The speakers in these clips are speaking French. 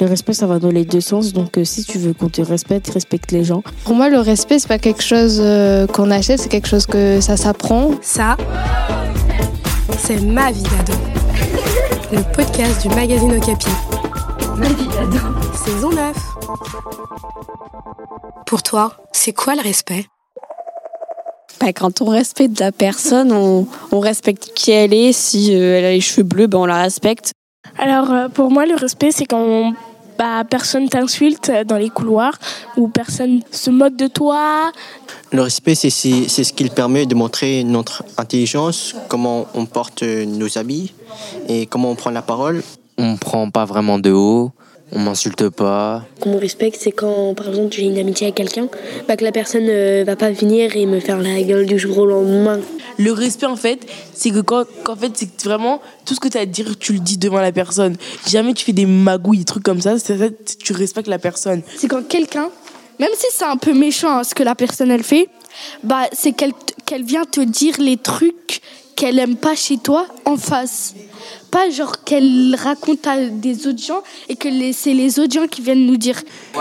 Le respect, ça va dans les deux sens. Donc, euh, si tu veux qu'on te respecte, respecte les gens. Pour moi, le respect, c'est pas quelque chose euh, qu'on achète, c'est quelque chose que ça s'apprend. Ça, c'est ma vie d'ado. Le podcast du magazine Okapi. Ma vie d'ado. Saison 9. Pour toi, c'est quoi le respect? Bah, quand on respecte la personne, on, on, respecte qui elle est. Si euh, elle a les cheveux bleus, ben on la respecte. Alors euh, pour moi, le respect, c'est quand bah, personne t'insulte dans les couloirs ou personne se moque de toi. Le respect, c'est ce qui permet de montrer notre intelligence, comment on porte nos habits et comment on prend la parole. On ne prend pas vraiment de haut, on m'insulte pas. Qu'on me respecte, c'est quand, par exemple, j'ai une amitié avec quelqu'un, bah, que la personne ne va pas venir et me faire la gueule du jour au lendemain. Le respect, en fait, c'est que quand, en fait, c'est vraiment tout ce que tu as à dire, tu le dis devant la personne. Jamais tu fais des magouilles, des trucs comme ça, c'est tu respectes la personne. C'est quand quelqu'un, même si c'est un peu méchant hein, ce que la personne elle fait, bah c'est qu'elle qu'elle vient te dire les trucs qu'elle aime pas chez toi en face. Pas genre qu'elle raconte à des autres gens et que c'est les autres gens qui viennent nous dire.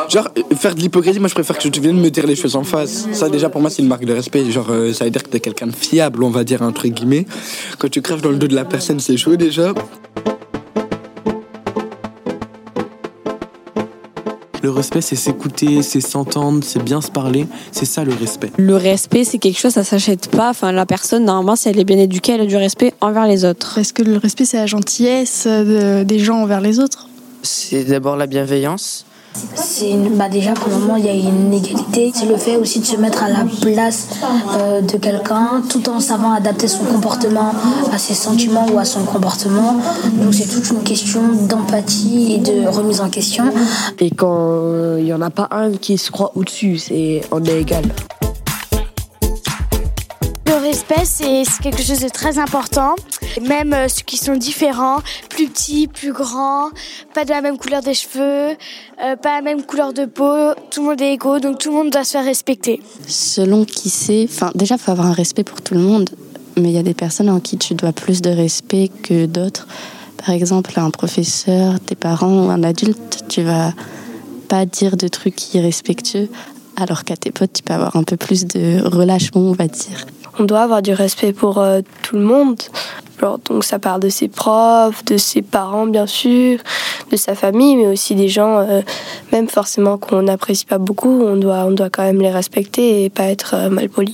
Genre, euh, faire de l'hypocrisie, moi je préfère que tu viennes me dire les choses en face. Ça, déjà, pour moi, c'est une marque de respect. Genre, euh, ça veut dire que t'es quelqu'un de fiable, on va dire, entre guillemets. Quand tu crèves dans le dos de la personne, c'est chaud déjà. Le respect, c'est s'écouter, c'est s'entendre, c'est bien se parler. C'est ça le respect. Le respect, c'est quelque chose, ça s'achète pas. Enfin, la personne, normalement, si elle est bien éduquée, elle a du respect envers les autres. Est-ce que le respect, c'est la gentillesse des gens envers les autres? C'est d'abord la bienveillance. C'est bah déjà pour le moment il y a une égalité. C'est le fait aussi de se mettre à la place euh, de quelqu'un tout en savant adapter son comportement à ses sentiments ou à son comportement. Donc c'est toute une question d'empathie et de remise en question. Et quand il n'y en a pas un qui se croit au-dessus, c'est on est égal respect, c'est quelque chose de très important. Même euh, ceux qui sont différents, plus petits, plus grands, pas de la même couleur des cheveux, euh, pas la même couleur de peau, tout le monde est égaux, donc tout le monde doit se faire respecter. Selon qui c'est, enfin déjà, faut avoir un respect pour tout le monde, mais il y a des personnes en qui tu dois plus de respect que d'autres. Par exemple, un professeur, tes parents ou un adulte, tu vas pas dire de trucs irrespectueux, alors qu'à tes potes, tu peux avoir un peu plus de relâchement, on va dire on doit avoir du respect pour euh, tout le monde. donc ça part de ses profs, de ses parents bien sûr, de sa famille, mais aussi des gens, euh, même forcément qu'on n'apprécie pas beaucoup, on doit, on doit quand même les respecter et pas être euh, mal poli.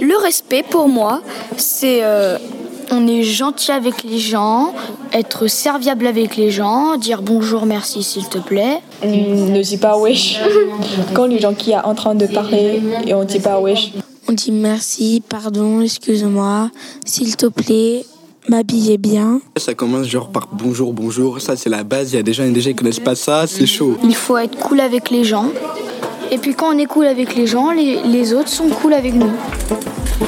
Le respect pour moi, c'est on est gentil avec les gens, être serviable avec les gens, dire bonjour, merci s'il te plaît. On ne dit pas wesh. Quand les gens qui sont en train de parler et on dit pas wesh. On dit merci, pardon, excuse-moi, s'il te plaît, m'habiller bien. Ça commence genre par bonjour, bonjour, ça c'est la base, il y a des gens, déjà qui connaissent pas ça, c'est chaud. Il faut être cool avec les gens. Et puis quand on est cool avec les gens, les, les autres sont cool avec nous.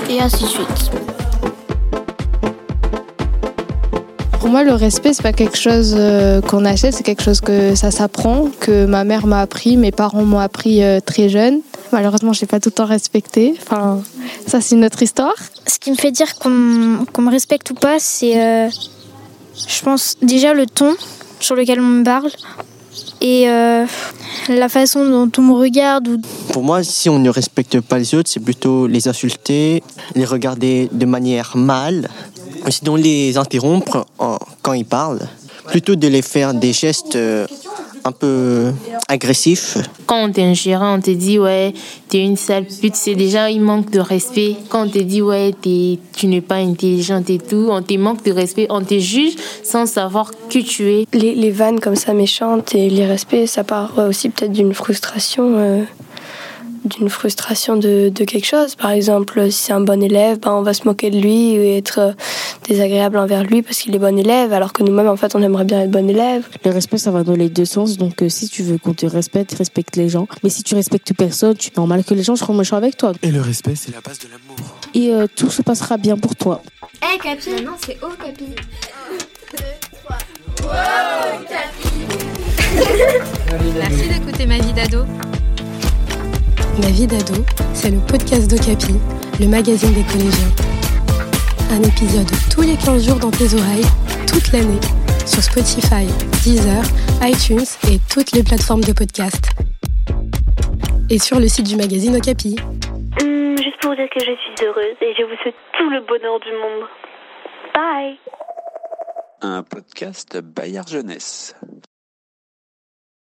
Et ainsi de suite. Pour moi, le respect, c'est pas quelque chose euh, qu'on achète, c'est quelque chose que ça s'apprend, que ma mère m'a appris, mes parents m'ont appris euh, très jeune. Malheureusement, je n'ai pas tout le temps respecté. Enfin, ça, c'est une autre histoire. Ce qui me fait dire qu'on me respecte ou pas, c'est, euh, je pense, déjà le ton sur lequel on me parle et euh, la façon dont on me regarde. Pour moi, si on ne respecte pas les autres, c'est plutôt les insulter, les regarder de manière mal, sinon les interrompre quand ils parlent, plutôt de les faire des gestes euh, un peu agressif. Quand on t'ingère, on te dit ouais, t'es une sale pute, c'est déjà il manque de respect. Quand on te dit ouais, es, tu n'es pas intelligente et tout, on te manque de respect, on te juge sans savoir qui tu es. Les, les vannes comme ça méchantes et l'irrespect, ça part aussi peut-être d'une frustration. Euh, d'une frustration de, de, quelque chose. Par exemple, si c'est un bon élève, ben on va se moquer de lui et être euh, désagréable envers lui parce qu'il est bon élève, alors que nous-mêmes, en fait, on aimerait bien être bon élève. Le respect, ça va dans les deux sens. Donc, euh, si tu veux qu'on te respecte, respecte les gens. Mais si tu respectes personne, tu es normal que les gens seront méchants avec toi. Et le respect, c'est la base de l'amour. Et euh, tout se passera bien pour toi. Hé, hey, Capi Non, c'est Oh, Capi. 1, 2, 3. Wow, Capi Merci d'écouter Ma vie d'ado. Ma vie d'ado, c'est le podcast d'Ocapi, le magazine des collégiens. Un épisode tous les 15 jours dans tes oreilles, toute l'année, sur Spotify, Deezer, iTunes et toutes les plateformes de podcast. Et sur le site du magazine Okapi. Hum, juste pour vous dire que je suis heureuse et je vous souhaite tout le bonheur du monde. Bye Un podcast Bayard Jeunesse.